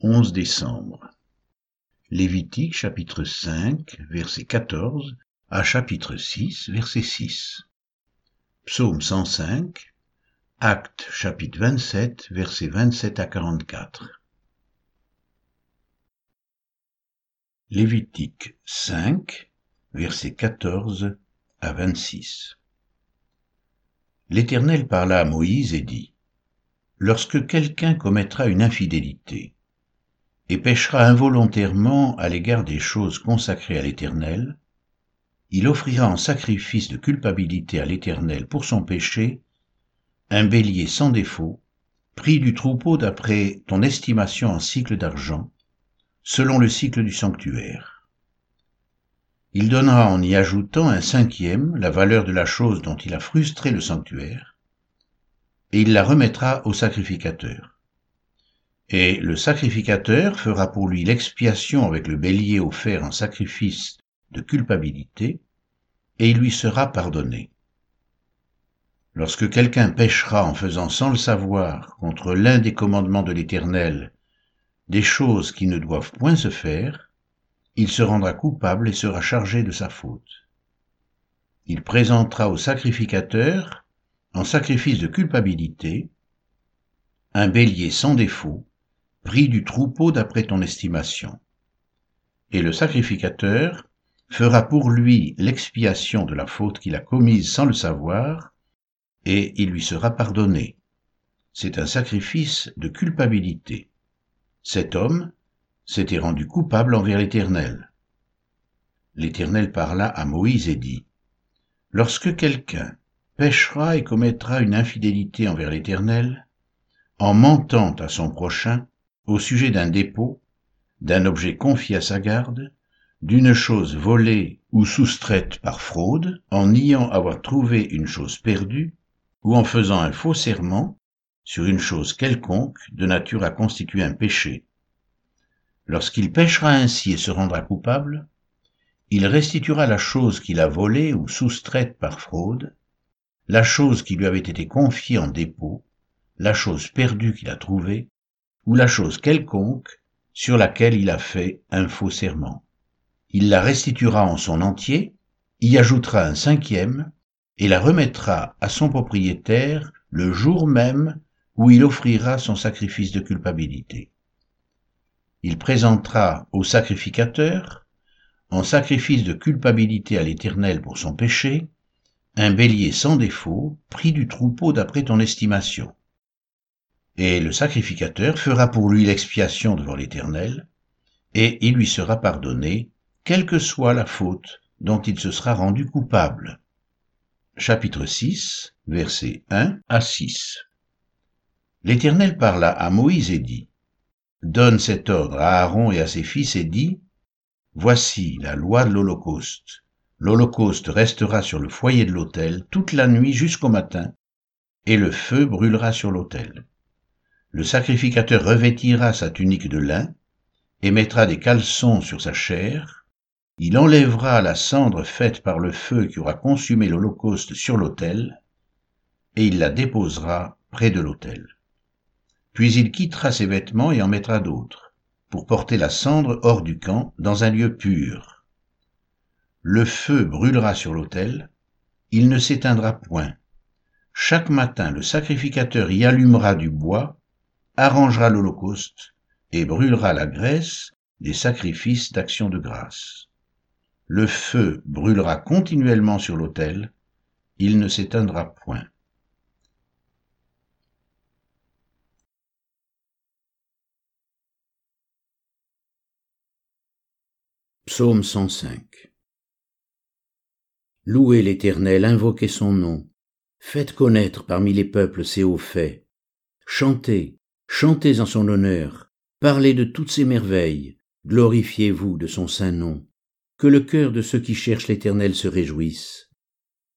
11 décembre. Lévitique chapitre 5 verset 14 à chapitre 6 verset 6. Psaume 105. Acte chapitre 27 verset 27 à 44. Lévitique 5 verset 14 à 26. L'Éternel parla à Moïse et dit, Lorsque quelqu'un commettra une infidélité, et péchera involontairement à l'égard des choses consacrées à l'Éternel, il offrira en sacrifice de culpabilité à l'Éternel pour son péché un bélier sans défaut, pris du troupeau d'après ton estimation en cycle d'argent, selon le cycle du sanctuaire. Il donnera en y ajoutant un cinquième la valeur de la chose dont il a frustré le sanctuaire, et il la remettra au sacrificateur. Et le sacrificateur fera pour lui l'expiation avec le bélier offert en sacrifice de culpabilité, et il lui sera pardonné. Lorsque quelqu'un péchera en faisant sans le savoir contre l'un des commandements de l'Éternel des choses qui ne doivent point se faire, il se rendra coupable et sera chargé de sa faute. Il présentera au sacrificateur, en sacrifice de culpabilité, un bélier sans défaut, pris du troupeau d'après ton estimation. Et le sacrificateur fera pour lui l'expiation de la faute qu'il a commise sans le savoir, et il lui sera pardonné. C'est un sacrifice de culpabilité. Cet homme s'était rendu coupable envers l'Éternel. L'Éternel parla à Moïse et dit, Lorsque quelqu'un péchera et commettra une infidélité envers l'Éternel, en mentant à son prochain, au sujet d'un dépôt, d'un objet confié à sa garde, d'une chose volée ou soustraite par fraude, en niant avoir trouvé une chose perdue, ou en faisant un faux serment sur une chose quelconque de nature à constituer un péché. Lorsqu'il péchera ainsi et se rendra coupable, il restituera la chose qu'il a volée ou soustraite par fraude, la chose qui lui avait été confiée en dépôt, la chose perdue qu'il a trouvée, ou la chose quelconque sur laquelle il a fait un faux serment. Il la restituera en son entier, y ajoutera un cinquième, et la remettra à son propriétaire le jour même où il offrira son sacrifice de culpabilité. Il présentera au sacrificateur, en sacrifice de culpabilité à l'Éternel pour son péché, un bélier sans défaut, pris du troupeau d'après ton estimation et le sacrificateur fera pour lui l'expiation devant l'Éternel, et il lui sera pardonné, quelle que soit la faute dont il se sera rendu coupable. Chapitre 6, versets 1 à 6. L'Éternel parla à Moïse et dit, Donne cet ordre à Aaron et à ses fils et dit, Voici la loi de l'Holocauste. L'Holocauste restera sur le foyer de l'autel toute la nuit jusqu'au matin, et le feu brûlera sur l'autel le sacrificateur revêtira sa tunique de lin et mettra des caleçons sur sa chair, il enlèvera la cendre faite par le feu qui aura consumé l'Holocauste sur l'autel, et il la déposera près de l'autel. Puis il quittera ses vêtements et en mettra d'autres, pour porter la cendre hors du camp dans un lieu pur. Le feu brûlera sur l'autel, il ne s'éteindra point. Chaque matin le sacrificateur y allumera du bois arrangera l'Holocauste et brûlera la graisse des sacrifices d'action de grâce. Le feu brûlera continuellement sur l'autel, il ne s'éteindra point. Psaume 105 Louez l'Éternel, invoquez son nom, faites connaître parmi les peuples ses hauts faits, chantez, Chantez en son honneur, parlez de toutes ses merveilles, glorifiez-vous de son saint nom, que le cœur de ceux qui cherchent l'Éternel se réjouisse.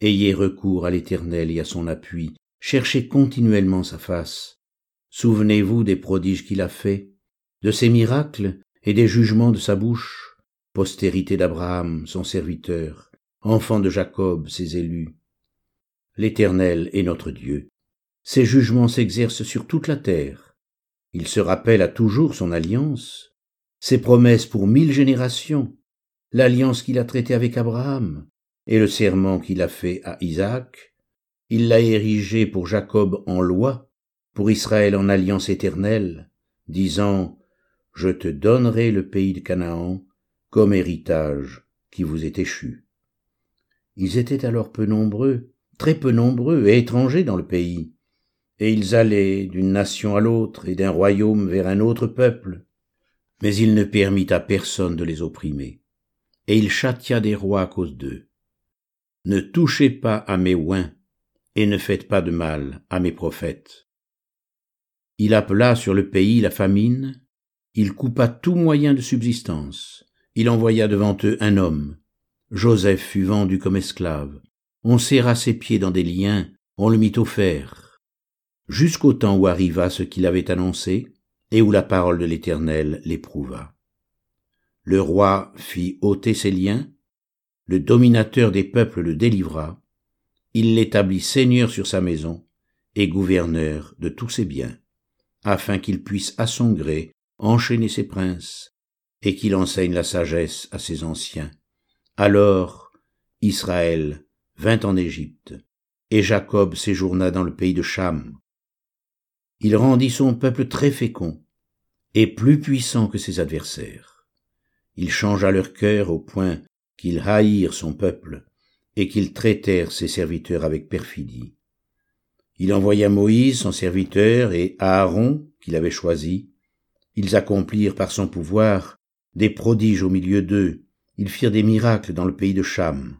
Ayez recours à l'Éternel et à son appui, cherchez continuellement sa face. Souvenez-vous des prodiges qu'il a faits, de ses miracles et des jugements de sa bouche, postérité d'Abraham, son serviteur, enfant de Jacob, ses élus. L'Éternel est notre Dieu. Ses jugements s'exercent sur toute la terre. Il se rappelle à toujours son alliance, ses promesses pour mille générations, l'alliance qu'il a traitée avec Abraham, et le serment qu'il a fait à Isaac. Il l'a érigé pour Jacob en loi, pour Israël en alliance éternelle, disant Je te donnerai le pays de Canaan comme héritage qui vous est échu. Ils étaient alors peu nombreux, très peu nombreux et étrangers dans le pays, et ils allaient d'une nation à l'autre et d'un royaume vers un autre peuple. Mais il ne permit à personne de les opprimer, et il châtia des rois à cause d'eux. Ne touchez pas à mes oins, et ne faites pas de mal à mes prophètes. Il appela sur le pays la famine, il coupa tout moyen de subsistance, il envoya devant eux un homme. Joseph fut vendu comme esclave, on serra ses pieds dans des liens, on le mit au fer, jusqu'au temps où arriva ce qu'il avait annoncé, et où la parole de l'Éternel l'éprouva. Le roi fit ôter ses liens, le dominateur des peuples le délivra, il l'établit seigneur sur sa maison et gouverneur de tous ses biens, afin qu'il puisse à son gré enchaîner ses princes, et qu'il enseigne la sagesse à ses anciens. Alors Israël vint en Égypte, et Jacob séjourna dans le pays de Cham. Il rendit son peuple très fécond, et plus puissant que ses adversaires. Il changea leur cœur au point qu'ils haïrent son peuple, et qu'ils traitèrent ses serviteurs avec perfidie. Il envoya Moïse, son serviteur, et Aaron, qu'il avait choisi. Ils accomplirent par son pouvoir des prodiges au milieu d'eux. Ils firent des miracles dans le pays de Cham.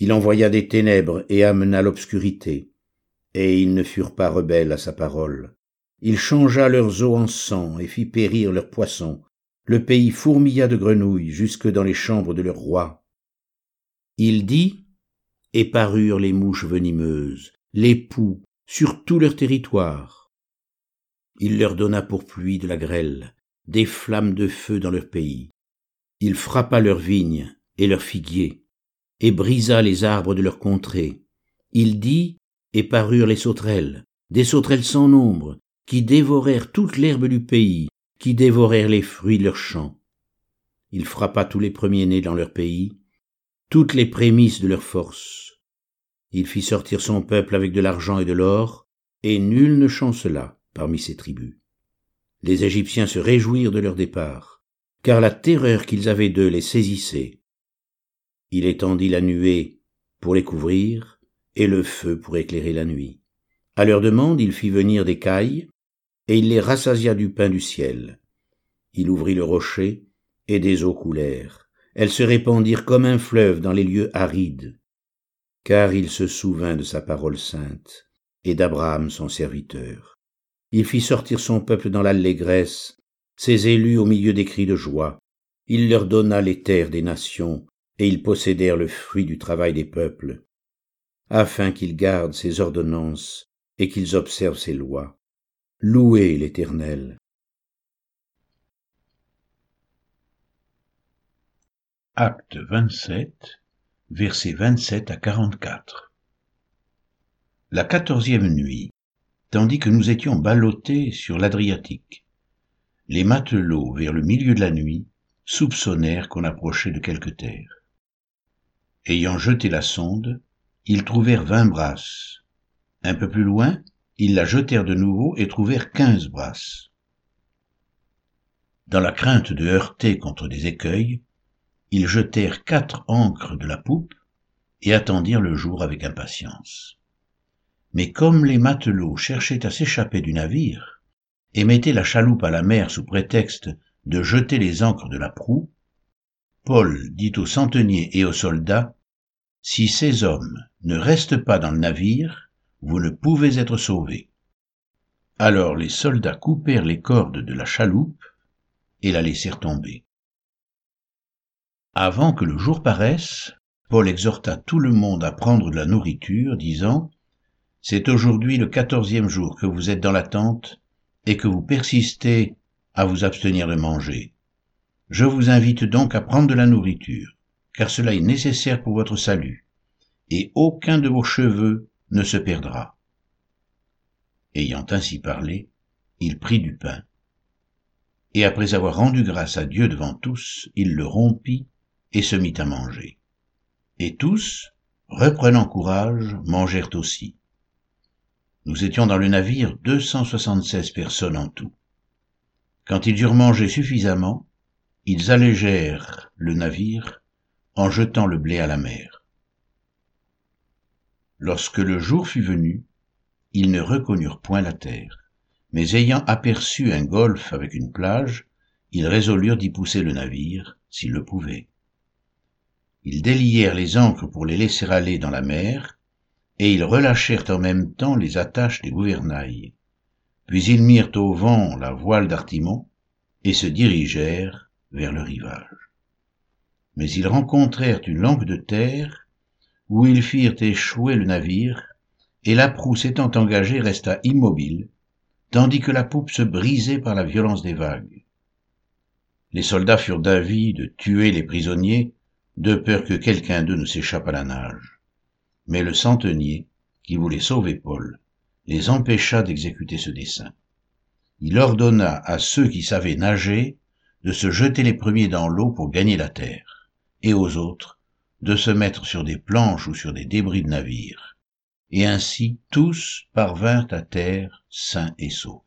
Il envoya des ténèbres et amena l'obscurité. Et ils ne furent pas rebelles à sa parole. Il changea leurs eaux en sang et fit périr leurs poissons. Le pays fourmilla de grenouilles jusque dans les chambres de leur roi. Il dit, et parurent les mouches venimeuses, les poux, sur tout leur territoire. Il leur donna pour pluie de la grêle, des flammes de feu dans leur pays. Il frappa leurs vignes et leurs figuiers, et brisa les arbres de leur contrée. Il dit, et parurent les sauterelles, des sauterelles sans nombre, qui dévorèrent toute l'herbe du pays, qui dévorèrent les fruits de leurs champs. Il frappa tous les premiers-nés dans leur pays, toutes les prémices de leur force. Il fit sortir son peuple avec de l'argent et de l'or, et nul ne chancela parmi ses tribus. Les Égyptiens se réjouirent de leur départ, car la terreur qu'ils avaient d'eux les saisissait. Il étendit la nuée pour les couvrir, et le feu pour éclairer la nuit. À leur demande, il fit venir des cailles, et il les rassasia du pain du ciel. Il ouvrit le rocher, et des eaux coulèrent. Elles se répandirent comme un fleuve dans les lieux arides. Car il se souvint de sa parole sainte, et d'Abraham son serviteur. Il fit sortir son peuple dans l'allégresse, ses élus au milieu des cris de joie. Il leur donna les terres des nations, et ils possédèrent le fruit du travail des peuples, afin qu'ils gardent ses ordonnances et qu'ils observent ses lois. Louez l'Éternel. Acte 27, versets 27 à 44. La quatorzième nuit, tandis que nous étions ballottés sur l'Adriatique, les matelots, vers le milieu de la nuit, soupçonnèrent qu'on approchait de quelque terre. Ayant jeté la sonde, ils trouvèrent vingt brasses. Un peu plus loin, ils la jetèrent de nouveau et trouvèrent quinze brasses. Dans la crainte de heurter contre des écueils, ils jetèrent quatre ancres de la poupe et attendirent le jour avec impatience. Mais comme les matelots cherchaient à s'échapper du navire et mettaient la chaloupe à la mer sous prétexte de jeter les ancres de la proue, Paul dit aux centeniers et aux soldats, Si ces hommes ne restent pas dans le navire, vous ne pouvez être sauvés. Alors les soldats coupèrent les cordes de la chaloupe et la laissèrent tomber. Avant que le jour paraisse, Paul exhorta tout le monde à prendre de la nourriture, disant, C'est aujourd'hui le quatorzième jour que vous êtes dans la tente et que vous persistez à vous abstenir de manger. Je vous invite donc à prendre de la nourriture, car cela est nécessaire pour votre salut, et aucun de vos cheveux ne se perdra. Ayant ainsi parlé, il prit du pain, et après avoir rendu grâce à Dieu devant tous, il le rompit et se mit à manger. Et tous, reprenant courage, mangèrent aussi. Nous étions dans le navire deux cent soixante-seize personnes en tout. Quand ils eurent mangé suffisamment, ils allégèrent le navire en jetant le blé à la mer. Lorsque le jour fut venu, ils ne reconnurent point la terre, mais ayant aperçu un golfe avec une plage, ils résolurent d'y pousser le navire, s'ils le pouvaient. Ils délièrent les ancres pour les laisser aller dans la mer, et ils relâchèrent en même temps les attaches des gouvernails. Puis ils mirent au vent la voile d'Artimon, et se dirigèrent vers le rivage. Mais ils rencontrèrent une langue de terre, où ils firent échouer le navire, et la proue s'étant engagée resta immobile, tandis que la poupe se brisait par la violence des vagues. Les soldats furent d'avis de tuer les prisonniers, de peur que quelqu'un d'eux ne s'échappe à la nage. Mais le centenier, qui voulait sauver Paul, les empêcha d'exécuter ce dessein. Il ordonna à ceux qui savaient nager de se jeter les premiers dans l'eau pour gagner la terre, et aux autres de se mettre sur des planches ou sur des débris de navires et ainsi tous parvinrent à terre sains et saufs.